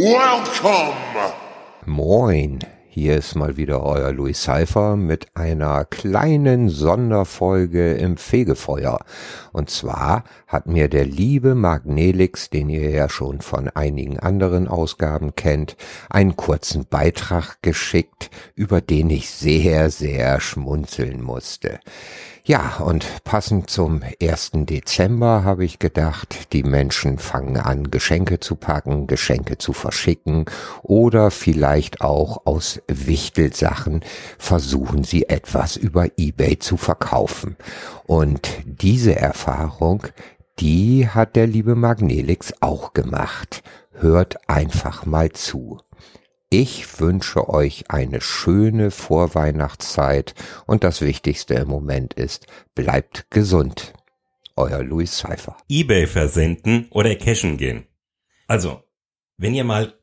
Welcome! Moin, hier ist mal wieder euer Louis Cypher mit einer kleinen Sonderfolge im Fegefeuer. Und zwar hat mir der liebe Magnelix, den ihr ja schon von einigen anderen Ausgaben kennt, einen kurzen Beitrag geschickt, über den ich sehr, sehr schmunzeln musste. Ja, und passend zum 1. Dezember habe ich gedacht, die Menschen fangen an, Geschenke zu packen, Geschenke zu verschicken oder vielleicht auch aus Wichtelsachen versuchen sie etwas über eBay zu verkaufen. Und diese Erfahrung, die hat der liebe Magnelix auch gemacht. Hört einfach mal zu. Ich wünsche euch eine schöne Vorweihnachtszeit und das Wichtigste im Moment ist, bleibt gesund. Euer Louis Seifer. Ebay versenden oder cashen gehen. Also, wenn ihr mal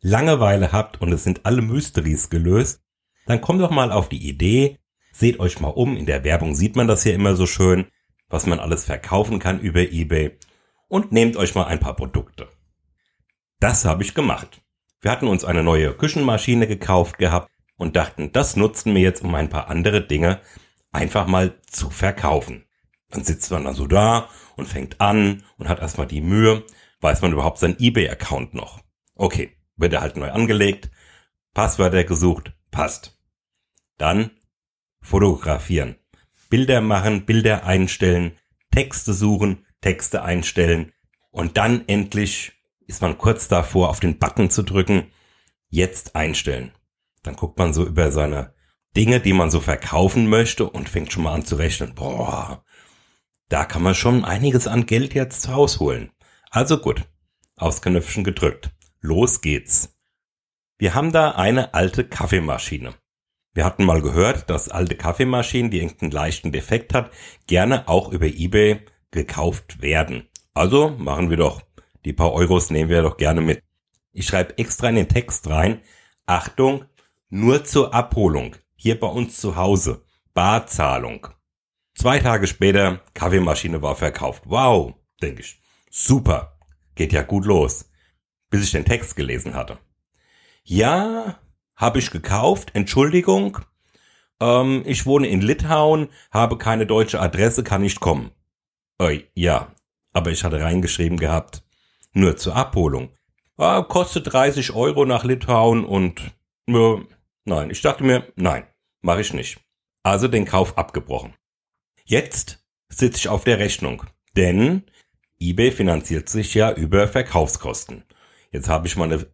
Langeweile habt und es sind alle Mysteries gelöst, dann kommt doch mal auf die Idee, seht euch mal um, in der Werbung sieht man das ja immer so schön, was man alles verkaufen kann über Ebay und nehmt euch mal ein paar Produkte. Das habe ich gemacht. Wir hatten uns eine neue Küchenmaschine gekauft gehabt und dachten, das nutzen wir jetzt, um ein paar andere Dinge einfach mal zu verkaufen. Dann sitzt man dann so da und fängt an und hat erstmal die Mühe, weiß man überhaupt seinen eBay-Account noch. Okay, wird er halt neu angelegt, Passwörter gesucht, passt. Dann fotografieren, Bilder machen, Bilder einstellen, Texte suchen, Texte einstellen und dann endlich ist man kurz davor, auf den Button zu drücken, jetzt einstellen. Dann guckt man so über seine Dinge, die man so verkaufen möchte und fängt schon mal an zu rechnen. Boah, da kann man schon einiges an Geld jetzt rausholen. Also gut, aufs Knöpfchen gedrückt. Los geht's. Wir haben da eine alte Kaffeemaschine. Wir hatten mal gehört, dass alte Kaffeemaschinen, die irgendeinen leichten Defekt hat, gerne auch über eBay gekauft werden. Also machen wir doch die paar Euros nehmen wir doch gerne mit. Ich schreibe extra in den Text rein, Achtung, nur zur Abholung, hier bei uns zu Hause, Barzahlung. Zwei Tage später, Kaffeemaschine war verkauft. Wow, denke ich. Super, geht ja gut los. Bis ich den Text gelesen hatte. Ja, habe ich gekauft, Entschuldigung. Ähm, ich wohne in Litauen, habe keine deutsche Adresse, kann nicht kommen. Äh, ja, aber ich hatte reingeschrieben gehabt, nur zur Abholung. Ah, kostet 30 Euro nach Litauen und äh, nein, ich dachte mir, nein, mache ich nicht. Also den Kauf abgebrochen. Jetzt sitze ich auf der Rechnung, denn eBay finanziert sich ja über Verkaufskosten. Jetzt habe ich meine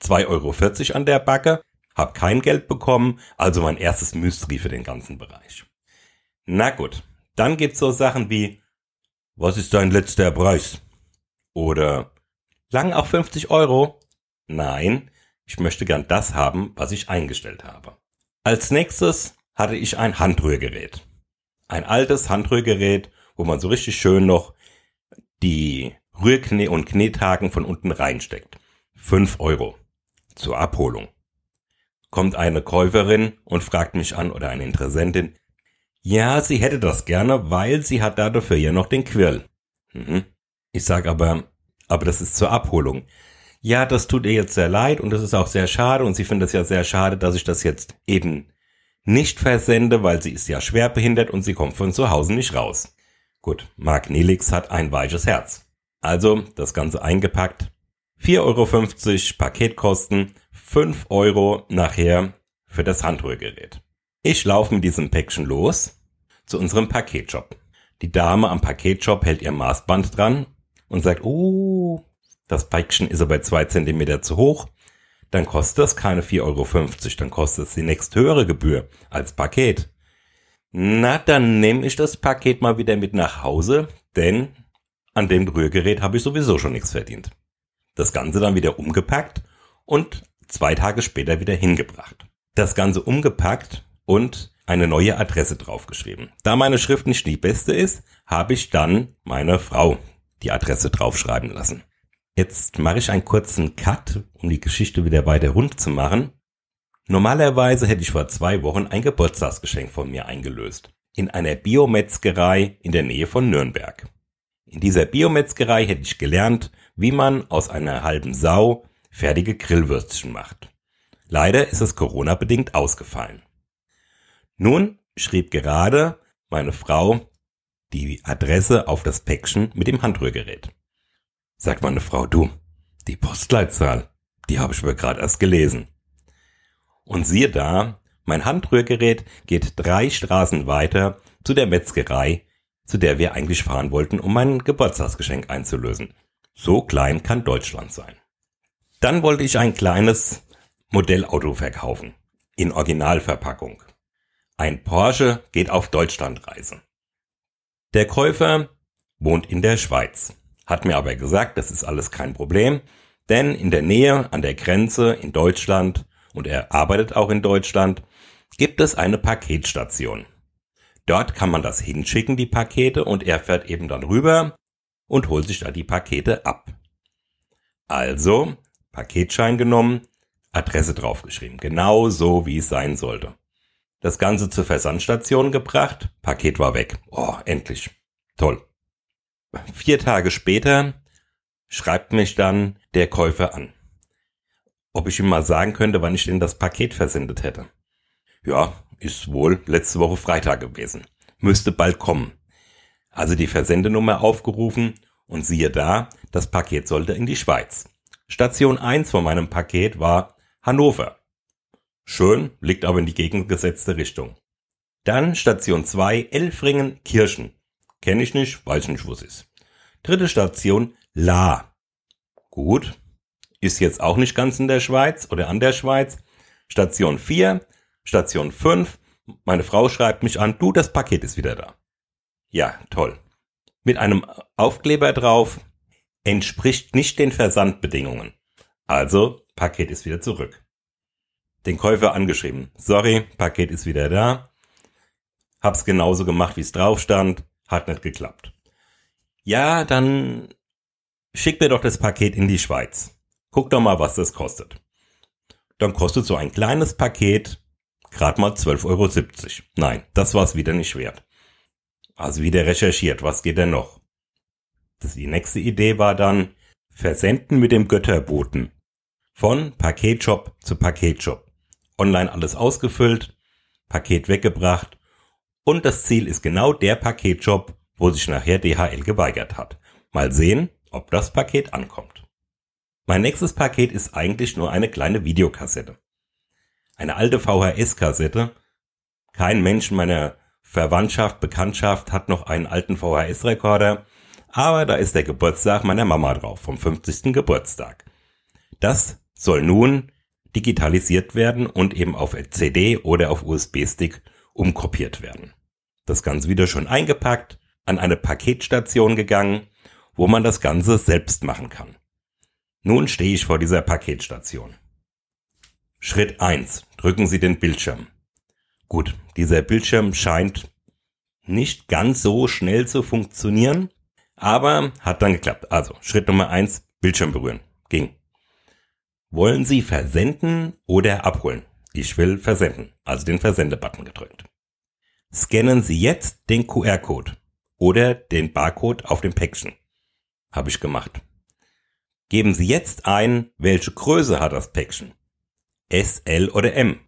2,40 Euro an der Backe, habe kein Geld bekommen, also mein erstes Mystery für den ganzen Bereich. Na gut, dann gibt's so Sachen wie, was ist dein letzter Preis? Oder Lang auch 50 Euro? Nein, ich möchte gern das haben, was ich eingestellt habe. Als nächstes hatte ich ein Handrührgerät. Ein altes Handrührgerät, wo man so richtig schön noch die Rührknee und Knethaken von unten reinsteckt. 5 Euro. Zur Abholung. Kommt eine Käuferin und fragt mich an oder eine Interessentin, ja, sie hätte das gerne, weil sie hat dafür ja noch den Quirl. Mhm. Ich sag aber, aber das ist zur Abholung. Ja, das tut ihr jetzt sehr leid und das ist auch sehr schade und sie findet es ja sehr schade, dass ich das jetzt eben nicht versende, weil sie ist ja schwer behindert und sie kommt von zu Hause nicht raus. Gut, Mark Nelix hat ein weiches Herz. Also das Ganze eingepackt. 4,50 Euro Paketkosten, 5 Euro nachher für das Handrührgerät. Ich laufe mit diesem Päckchen los zu unserem Paketshop. Die Dame am Paketshop hält ihr Maßband dran und sagt, oh, das Päckchen ist aber zwei Zentimeter zu hoch, dann kostet das keine 4,50 Euro, dann kostet es die nächsthöhere Gebühr als Paket. Na, dann nehme ich das Paket mal wieder mit nach Hause, denn an dem Rührgerät habe ich sowieso schon nichts verdient. Das Ganze dann wieder umgepackt und zwei Tage später wieder hingebracht. Das Ganze umgepackt und eine neue Adresse draufgeschrieben. Da meine Schrift nicht die beste ist, habe ich dann meine Frau die Adresse draufschreiben lassen. Jetzt mache ich einen kurzen Cut, um die Geschichte wieder weiter rund zu machen. Normalerweise hätte ich vor zwei Wochen ein Geburtstagsgeschenk von mir eingelöst. In einer Biometzgerei in der Nähe von Nürnberg. In dieser Biometzgerei hätte ich gelernt, wie man aus einer halben Sau fertige Grillwürstchen macht. Leider ist es Corona-bedingt ausgefallen. Nun schrieb gerade meine Frau die Adresse auf das Päckchen mit dem Handrührgerät. Sagt meine Frau, du, die Postleitzahl, die habe ich mir gerade erst gelesen. Und siehe da, mein Handrührgerät geht drei Straßen weiter zu der Metzgerei, zu der wir eigentlich fahren wollten, um mein Geburtstagsgeschenk einzulösen. So klein kann Deutschland sein. Dann wollte ich ein kleines Modellauto verkaufen. In Originalverpackung. Ein Porsche geht auf Deutschlandreise. Der Käufer wohnt in der Schweiz, hat mir aber gesagt, das ist alles kein Problem, denn in der Nähe an der Grenze in Deutschland, und er arbeitet auch in Deutschland, gibt es eine Paketstation. Dort kann man das hinschicken, die Pakete, und er fährt eben dann rüber und holt sich da die Pakete ab. Also, Paketschein genommen, Adresse draufgeschrieben, genau so wie es sein sollte. Das Ganze zur Versandstation gebracht, Paket war weg. Oh, endlich. Toll. Vier Tage später schreibt mich dann der Käufer an. Ob ich ihm mal sagen könnte, wann ich denn das Paket versendet hätte. Ja, ist wohl letzte Woche Freitag gewesen. Müsste bald kommen. Also die Versendenummer aufgerufen und siehe da, das Paket sollte in die Schweiz. Station 1 von meinem Paket war Hannover. Schön, liegt aber in die gegengesetzte Richtung. Dann Station 2 Elfringen Kirchen. Kenne ich nicht, weiß nicht, wo es ist. Dritte Station La. Gut, ist jetzt auch nicht ganz in der Schweiz oder an der Schweiz. Station 4, Station 5. Meine Frau schreibt mich an, du, das Paket ist wieder da. Ja, toll. Mit einem Aufkleber drauf, entspricht nicht den Versandbedingungen. Also, Paket ist wieder zurück. Den Käufer angeschrieben. Sorry, Paket ist wieder da. Hab's genauso gemacht, wie es drauf stand. Hat nicht geklappt. Ja, dann schick mir doch das Paket in die Schweiz. Guck doch mal, was das kostet. Dann kostet so ein kleines Paket gerade mal 12,70 Euro. Nein, das war's wieder nicht wert. Also wieder recherchiert, was geht denn noch? Das, die nächste Idee war dann Versenden mit dem Götterboten. Von Paketshop zu Paketshop. Online alles ausgefüllt, Paket weggebracht und das Ziel ist genau der Paketshop, wo sich nachher DHL geweigert hat. Mal sehen, ob das Paket ankommt. Mein nächstes Paket ist eigentlich nur eine kleine Videokassette. Eine alte VHS-Kassette. Kein Mensch meiner Verwandtschaft, Bekanntschaft hat noch einen alten VHS-Rekorder, aber da ist der Geburtstag meiner Mama drauf, vom 50. Geburtstag. Das soll nun digitalisiert werden und eben auf CD oder auf USB-Stick umkopiert werden. Das Ganze wieder schon eingepackt, an eine Paketstation gegangen, wo man das Ganze selbst machen kann. Nun stehe ich vor dieser Paketstation. Schritt eins: Drücken Sie den Bildschirm. Gut, dieser Bildschirm scheint nicht ganz so schnell zu funktionieren, aber hat dann geklappt. Also Schritt Nummer eins: Bildschirm berühren. Ging. Wollen Sie versenden oder abholen? Ich will versenden, also den Versendebutton gedrückt. Scannen Sie jetzt den QR-Code oder den Barcode auf dem Päckchen. Habe ich gemacht. Geben Sie jetzt ein, welche Größe hat das Päckchen. S, L oder M.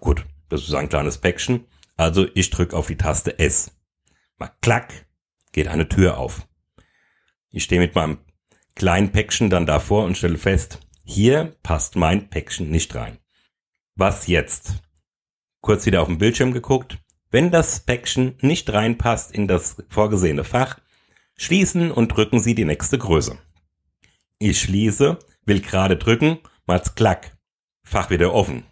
Gut, das ist ein kleines Päckchen, also ich drücke auf die Taste S. Mal klack, geht eine Tür auf. Ich stehe mit meinem kleinen Päckchen dann davor und stelle fest, hier passt mein Päckchen nicht rein. Was jetzt? Kurz wieder auf den Bildschirm geguckt. Wenn das Päckchen nicht reinpasst in das vorgesehene Fach, schließen und drücken Sie die nächste Größe. Ich schließe, will gerade drücken, mal's klack. Fach wieder offen.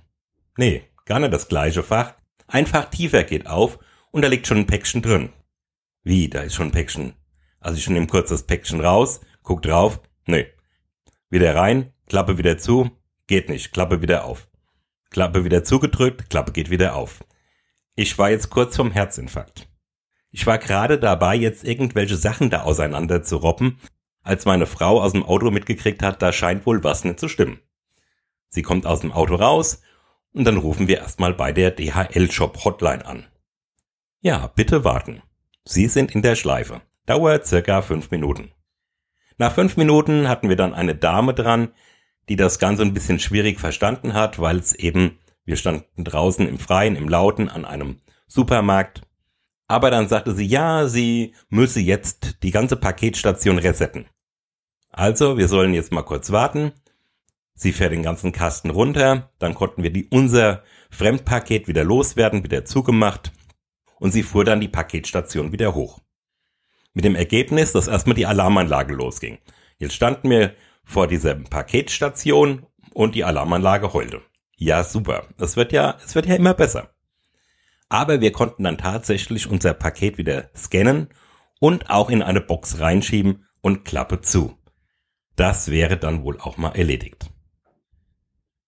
Nee, gar nicht das gleiche Fach. Ein Fach tiefer geht auf und da liegt schon ein Päckchen drin. Wie, da ist schon ein Päckchen. Also ich nehme kurz das Päckchen raus, guck drauf. Nee. Wieder rein, Klappe wieder zu, geht nicht, Klappe wieder auf. Klappe wieder zugedrückt, Klappe geht wieder auf. Ich war jetzt kurz vom Herzinfarkt. Ich war gerade dabei, jetzt irgendwelche Sachen da auseinander zu robben, als meine Frau aus dem Auto mitgekriegt hat, da scheint wohl was nicht zu stimmen. Sie kommt aus dem Auto raus und dann rufen wir erstmal bei der DHL Shop Hotline an. Ja, bitte warten. Sie sind in der Schleife. Dauert circa fünf Minuten. Nach fünf Minuten hatten wir dann eine Dame dran, die das Ganze ein bisschen schwierig verstanden hat, weil es eben, wir standen draußen im Freien, im Lauten an einem Supermarkt. Aber dann sagte sie, ja, sie müsse jetzt die ganze Paketstation resetten. Also, wir sollen jetzt mal kurz warten. Sie fährt den ganzen Kasten runter, dann konnten wir die, unser Fremdpaket wieder loswerden, wieder zugemacht und sie fuhr dann die Paketstation wieder hoch. Mit dem Ergebnis, dass erstmal die Alarmanlage losging. Jetzt standen wir vor dieser Paketstation und die Alarmanlage heulte. Ja, super. Es wird ja, es wird ja immer besser. Aber wir konnten dann tatsächlich unser Paket wieder scannen und auch in eine Box reinschieben und Klappe zu. Das wäre dann wohl auch mal erledigt.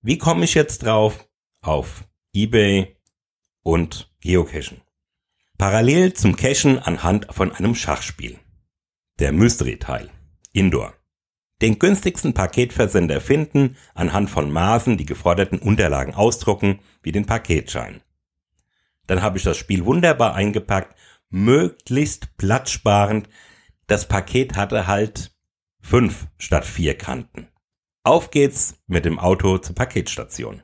Wie komme ich jetzt drauf? Auf eBay und Geocachen. Parallel zum Cachen anhand von einem Schachspiel. Der Mystery-Teil. Indoor. Den günstigsten Paketversender finden, anhand von Maßen die geforderten Unterlagen ausdrucken, wie den Paketschein. Dann habe ich das Spiel wunderbar eingepackt, möglichst platzsparend. Das Paket hatte halt fünf statt vier Kanten. Auf geht's mit dem Auto zur Paketstation.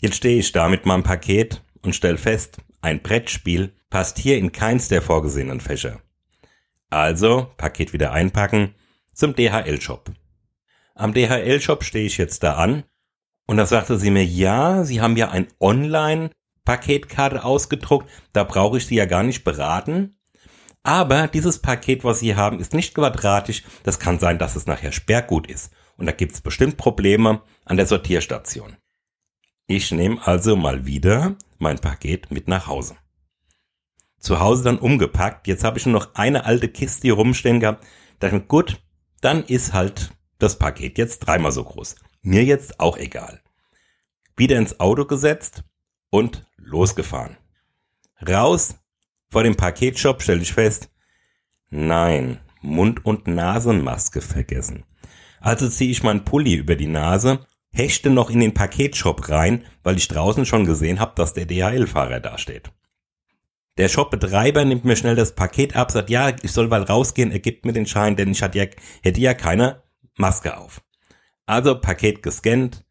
Jetzt stehe ich da mit meinem Paket und stell fest, ein Brettspiel passt hier in keins der vorgesehenen Fächer. Also, Paket wieder einpacken, zum DHL-Shop. Am DHL-Shop stehe ich jetzt da an und da sagte sie mir, ja, Sie haben ja ein Online-Paketkarte ausgedruckt, da brauche ich Sie ja gar nicht beraten. Aber dieses Paket, was Sie haben, ist nicht quadratisch. Das kann sein, dass es nachher Sperrgut ist. Und da gibt's bestimmt Probleme an der Sortierstation. Ich nehme also mal wieder mein Paket mit nach Hause zu Hause dann umgepackt. Jetzt habe ich nur noch eine alte Kiste hier rumstehen gehabt. Da dachte ich, gut, dann ist halt das Paket jetzt dreimal so groß. Mir jetzt auch egal. Wieder ins Auto gesetzt und losgefahren. Raus vor dem Paketshop stelle ich fest, nein, Mund- und Nasenmaske vergessen. Also ziehe ich meinen Pulli über die Nase, hechte noch in den Paketshop rein, weil ich draußen schon gesehen habe, dass der DHL-Fahrer da steht. Der Shopbetreiber nimmt mir schnell das Paket ab, sagt, ja, ich soll mal rausgehen, er gibt mir den Schein, denn ich hatte ja, hätte ja keine Maske auf. Also Paket gescannt,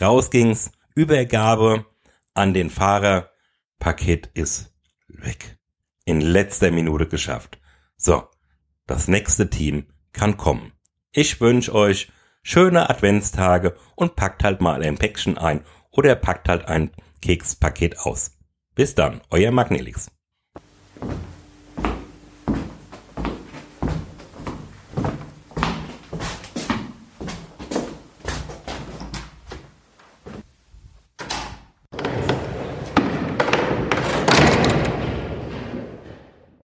raus ging's, Übergabe an den Fahrer, Paket ist weg. In letzter Minute geschafft. So, das nächste Team kann kommen. Ich wünsche euch schöne Adventstage und packt halt mal ein Päckchen ein oder packt halt ein Kekspaket aus. Bis dann, euer Magnelix.